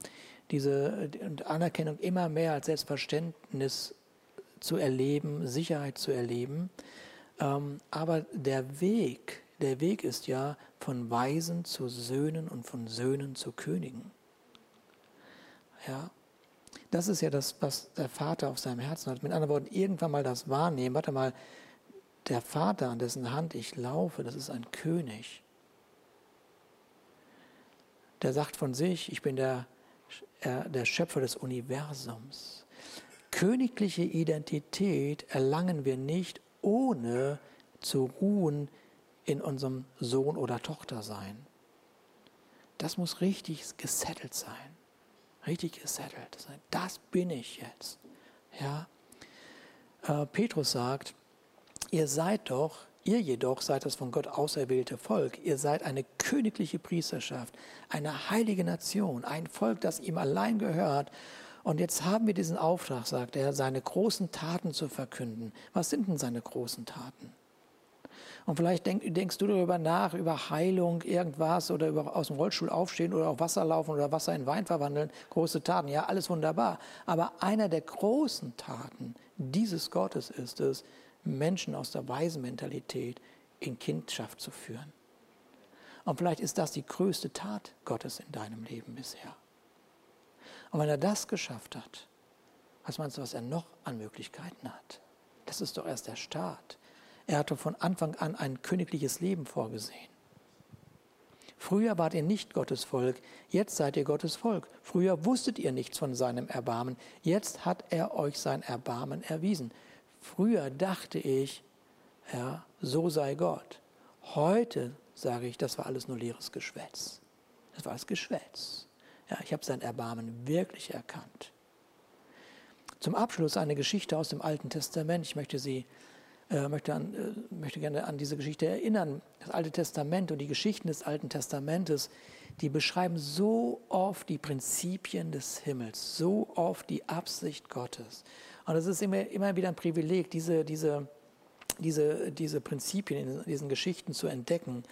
diese Anerkennung immer mehr als Selbstverständnis zu erleben, Sicherheit zu erleben. Ähm, aber der Weg, der Weg ist ja von Weisen zu Söhnen und von Söhnen zu Königen. Ja, das ist ja das, was der Vater auf seinem Herzen hat. Mit anderen Worten, irgendwann mal das wahrnehmen. Warte mal, der Vater, an dessen Hand ich laufe, das ist ein König. Der sagt von sich, ich bin der, äh, der Schöpfer des Universums. Königliche Identität erlangen wir nicht, ohne zu ruhen in unserem Sohn oder Tochter sein. Das muss richtig gesettelt sein richtig gesettelt. Das bin ich jetzt. Ja. Äh, Petrus sagt, ihr seid doch, ihr jedoch seid das von Gott auserwählte Volk. Ihr seid eine königliche Priesterschaft, eine heilige Nation, ein Volk, das ihm allein gehört. Und jetzt haben wir diesen Auftrag, sagt er, seine großen Taten zu verkünden. Was sind denn seine großen Taten? Und vielleicht denk, denkst du darüber nach, über Heilung, irgendwas oder über aus dem Rollstuhl aufstehen oder auf Wasser laufen oder Wasser in Wein verwandeln. Große Taten, ja, alles wunderbar. Aber einer der großen Taten dieses Gottes ist es, Menschen aus der Waisenmentalität in Kindschaft zu führen. Und vielleicht ist das die größte Tat Gottes in deinem Leben bisher. Und wenn er das geschafft hat, was meinst du, was er noch an Möglichkeiten hat? Das ist doch erst der Start. Er hatte von Anfang an ein königliches Leben vorgesehen. Früher wart ihr nicht Gottes Volk, jetzt seid ihr Gottes Volk. Früher wusstet ihr nichts von seinem Erbarmen, jetzt hat er euch sein Erbarmen erwiesen. Früher dachte ich, ja, so sei Gott. Heute sage ich, das war alles nur leeres Geschwätz. Das war alles Geschwätz. Ja, ich habe sein Erbarmen wirklich erkannt. Zum Abschluss eine Geschichte aus dem Alten Testament. Ich möchte Sie äh, möchte, an, äh, möchte gerne an diese Geschichte erinnern. Das Alte Testament und die Geschichten des Alten Testamentes, die beschreiben so oft die Prinzipien des Himmels, so oft die Absicht Gottes. Und es ist immer, immer wieder ein Privileg, diese, diese, diese, diese Prinzipien in diesen Geschichten zu entdecken.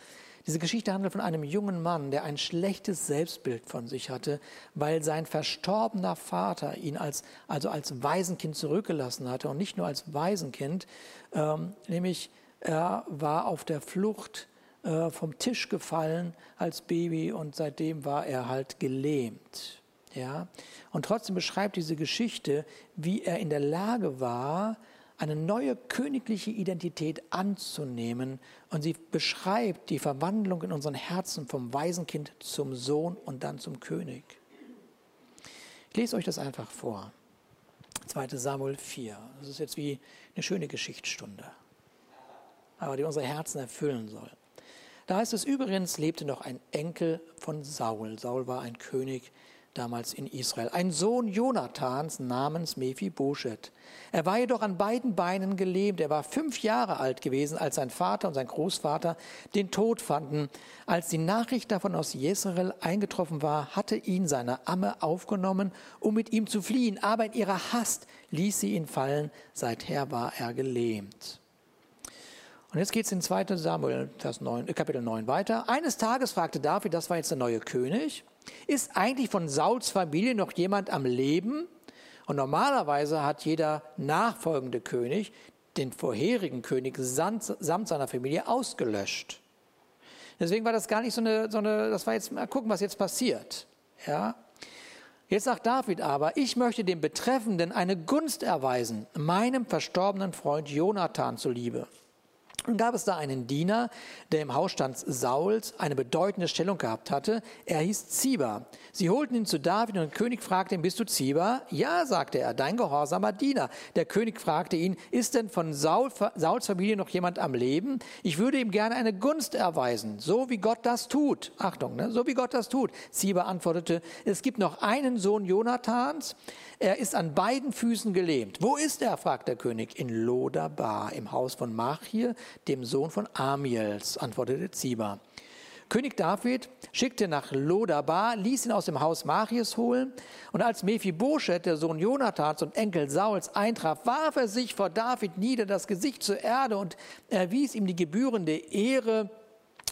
Diese Geschichte handelt von einem jungen Mann, der ein schlechtes Selbstbild von sich hatte, weil sein verstorbener Vater ihn als, also als Waisenkind zurückgelassen hatte und nicht nur als Waisenkind, ähm, nämlich er war auf der Flucht äh, vom Tisch gefallen als Baby und seitdem war er halt gelähmt. Ja? Und trotzdem beschreibt diese Geschichte, wie er in der Lage war, eine neue königliche Identität anzunehmen. Und sie beschreibt die Verwandlung in unseren Herzen vom Waisenkind zum Sohn und dann zum König. Ich lese euch das einfach vor. 2 Samuel 4. Das ist jetzt wie eine schöne Geschichtsstunde, aber die unsere Herzen erfüllen soll. Da heißt es übrigens, lebte noch ein Enkel von Saul. Saul war ein König damals in Israel, ein Sohn Jonathans namens Mephibosheth. Er war jedoch an beiden Beinen gelähmt. Er war fünf Jahre alt gewesen, als sein Vater und sein Großvater den Tod fanden. Als die Nachricht davon aus Jezreel eingetroffen war, hatte ihn seine Amme aufgenommen, um mit ihm zu fliehen. Aber in ihrer Hast ließ sie ihn fallen. Seither war er gelähmt. Und jetzt geht es in 2 Samuel, Vers 9, Kapitel 9 weiter. Eines Tages fragte David, das war jetzt der neue König, ist eigentlich von Sauls Familie noch jemand am Leben? Und normalerweise hat jeder nachfolgende König den vorherigen König samt, seiner Familie ausgelöscht. Deswegen war das gar nicht so eine, so eine, das war jetzt mal gucken, was jetzt passiert. Ja? Jetzt sagt David aber, ich möchte dem Betreffenden eine Gunst erweisen, meinem verstorbenen Freund Jonathan zuliebe. Nun gab es da einen Diener, der im Hausstand Sauls eine bedeutende Stellung gehabt hatte. Er hieß Ziba. Sie holten ihn zu David und der König fragte ihn, bist du Ziba? Ja, sagte er, dein gehorsamer Diener. Der König fragte ihn, ist denn von Saul, Sauls Familie noch jemand am Leben? Ich würde ihm gerne eine Gunst erweisen, so wie Gott das tut. Achtung, ne? so wie Gott das tut. Ziba antwortete, es gibt noch einen Sohn Jonathans, er ist an beiden Füßen gelähmt. Wo ist er? fragt der König. In Lodabar, im Haus von Machir, dem Sohn von Amiels, antwortete Ziba. König David schickte nach Lodabar, ließ ihn aus dem Haus Machias holen, und als Mephibosheth, der Sohn Jonathans und Enkel Sauls, eintraf, warf er sich vor David nieder, das Gesicht zur Erde und erwies ihm die gebührende Ehre.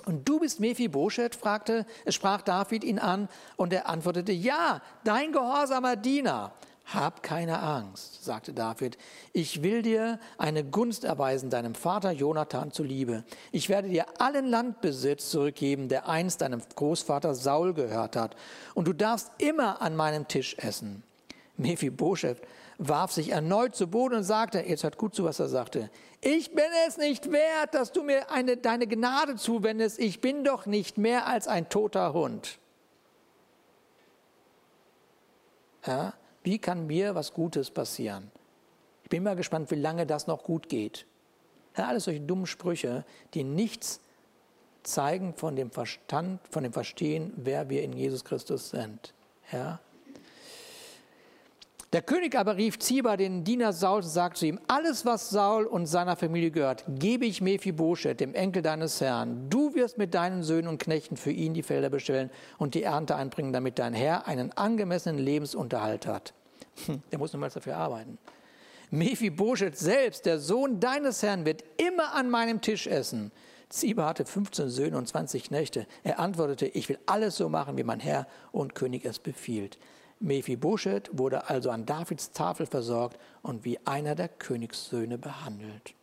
Und du bist Mephibosheth, fragte, sprach David ihn an, und er antwortete, ja, dein gehorsamer Diener. Hab keine Angst, sagte David. Ich will dir eine Gunst erweisen, deinem Vater Jonathan zuliebe. Ich werde dir allen Landbesitz zurückgeben, der einst deinem Großvater Saul gehört hat. Und du darfst immer an meinem Tisch essen. Mephibosheth warf sich erneut zu Boden und sagte, jetzt hört gut zu, was er sagte. Ich bin es nicht wert, dass du mir eine, deine Gnade zuwendest. Ich bin doch nicht mehr als ein toter Hund. Ja? Wie kann mir was Gutes passieren? Ich bin mal gespannt, wie lange das noch gut geht. Alles solche dummen Sprüche, die nichts zeigen von dem Verstand, von dem Verstehen, wer wir in Jesus Christus sind. Ja? Der König aber rief Ziba, den Diener Sauls, und sagte zu ihm, alles, was Saul und seiner Familie gehört, gebe ich Mephibosheth, dem Enkel deines Herrn. Du wirst mit deinen Söhnen und Knechten für ihn die Felder bestellen und die Ernte einbringen, damit dein Herr einen angemessenen Lebensunterhalt hat. Hm, der muss nochmals dafür arbeiten. Mephibosheth selbst, der Sohn deines Herrn, wird immer an meinem Tisch essen. Ziba hatte 15 Söhne und 20 Knechte. Er antwortete, ich will alles so machen, wie mein Herr und König es befiehlt. Mephibosheth wurde also an Davids Tafel versorgt und wie einer der Königssöhne behandelt.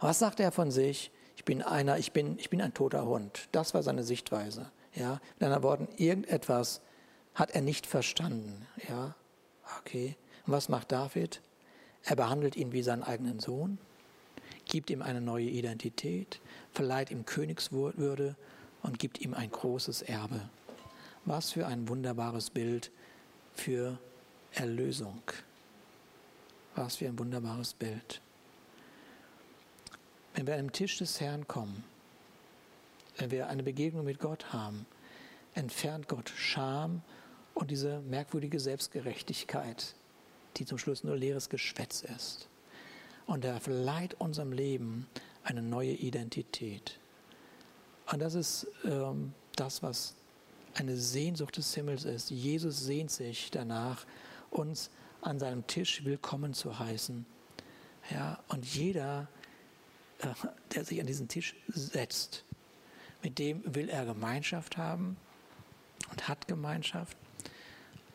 Was sagt er von sich? Ich bin einer, ich bin, ich bin ein toter Hund. Das war seine Sichtweise. Ja, mit anderen Worten, irgendetwas hat er nicht verstanden. Ja, okay. Und was macht David? Er behandelt ihn wie seinen eigenen Sohn, gibt ihm eine neue Identität, verleiht ihm Königswürde und gibt ihm ein großes Erbe. Was für ein wunderbares Bild für Erlösung. Was für ein wunderbares Bild. Wenn wir an den Tisch des Herrn kommen, wenn wir eine Begegnung mit Gott haben, entfernt Gott Scham und diese merkwürdige Selbstgerechtigkeit, die zum Schluss nur leeres Geschwätz ist. Und er verleiht unserem Leben eine neue Identität. Und das ist ähm, das, was eine Sehnsucht des Himmels ist. Jesus sehnt sich danach, uns an seinem Tisch willkommen zu heißen. Ja, und jeder, äh, der sich an diesen Tisch setzt, mit dem will er Gemeinschaft haben und hat Gemeinschaft.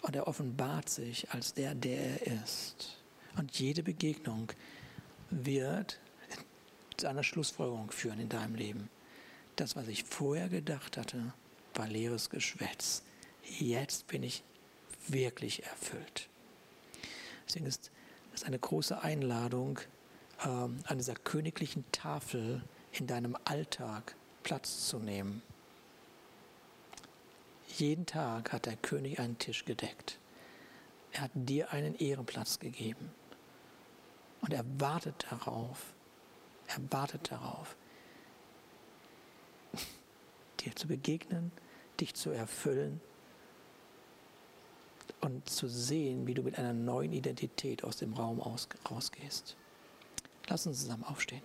Und er offenbart sich als der, der er ist. Und jede Begegnung wird zu einer Schlussfolgerung führen in deinem Leben. Das, was ich vorher gedacht hatte, war leeres Geschwätz. Jetzt bin ich wirklich erfüllt. Deswegen ist es eine große Einladung, ähm, an dieser königlichen Tafel in deinem Alltag Platz zu nehmen. Jeden Tag hat der König einen Tisch gedeckt. Er hat dir einen Ehrenplatz gegeben. Und er wartet darauf, er wartet darauf, dir zu begegnen, dich zu erfüllen und zu sehen, wie du mit einer neuen Identität aus dem Raum aus, rausgehst. Lass uns zusammen aufstehen.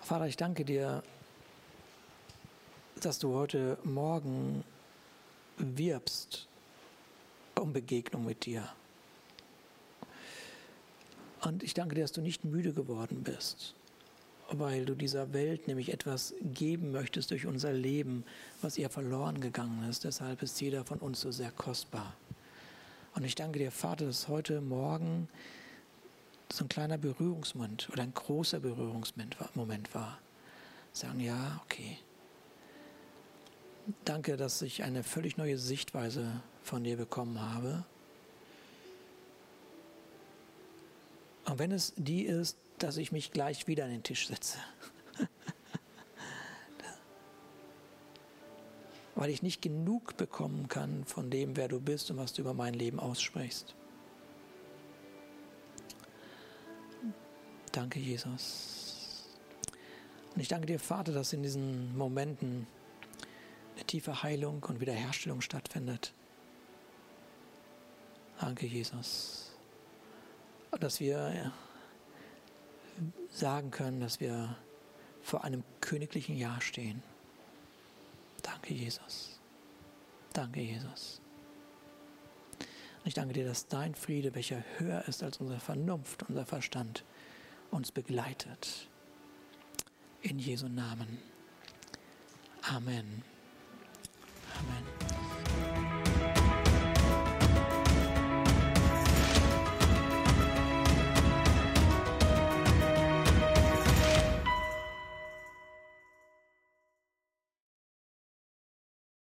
Vater, ich danke dir, dass du heute Morgen wirbst um Begegnung mit dir. Und ich danke dir, dass du nicht müde geworden bist, weil du dieser Welt nämlich etwas geben möchtest durch unser Leben, was ihr verloren gegangen ist. Deshalb ist jeder von uns so sehr kostbar. Und ich danke dir, Vater, dass heute Morgen so ein kleiner Berührungsmoment oder ein großer Berührungsmoment war. Sagen, ja, okay. Danke, dass ich eine völlig neue Sichtweise von dir bekommen habe. Und wenn es die ist, dass ich mich gleich wieder an den Tisch setze. Weil ich nicht genug bekommen kann von dem, wer du bist und was du über mein Leben aussprichst. Danke, Jesus. Und ich danke dir, Vater, dass in diesen Momenten eine tiefe Heilung und Wiederherstellung stattfindet. Danke, Jesus. Dass wir sagen können, dass wir vor einem königlichen Jahr stehen. Danke, Jesus. Danke, Jesus. Und ich danke dir, dass dein Friede, welcher höher ist als unsere Vernunft, unser Verstand, uns begleitet. In Jesu Namen. Amen. Amen.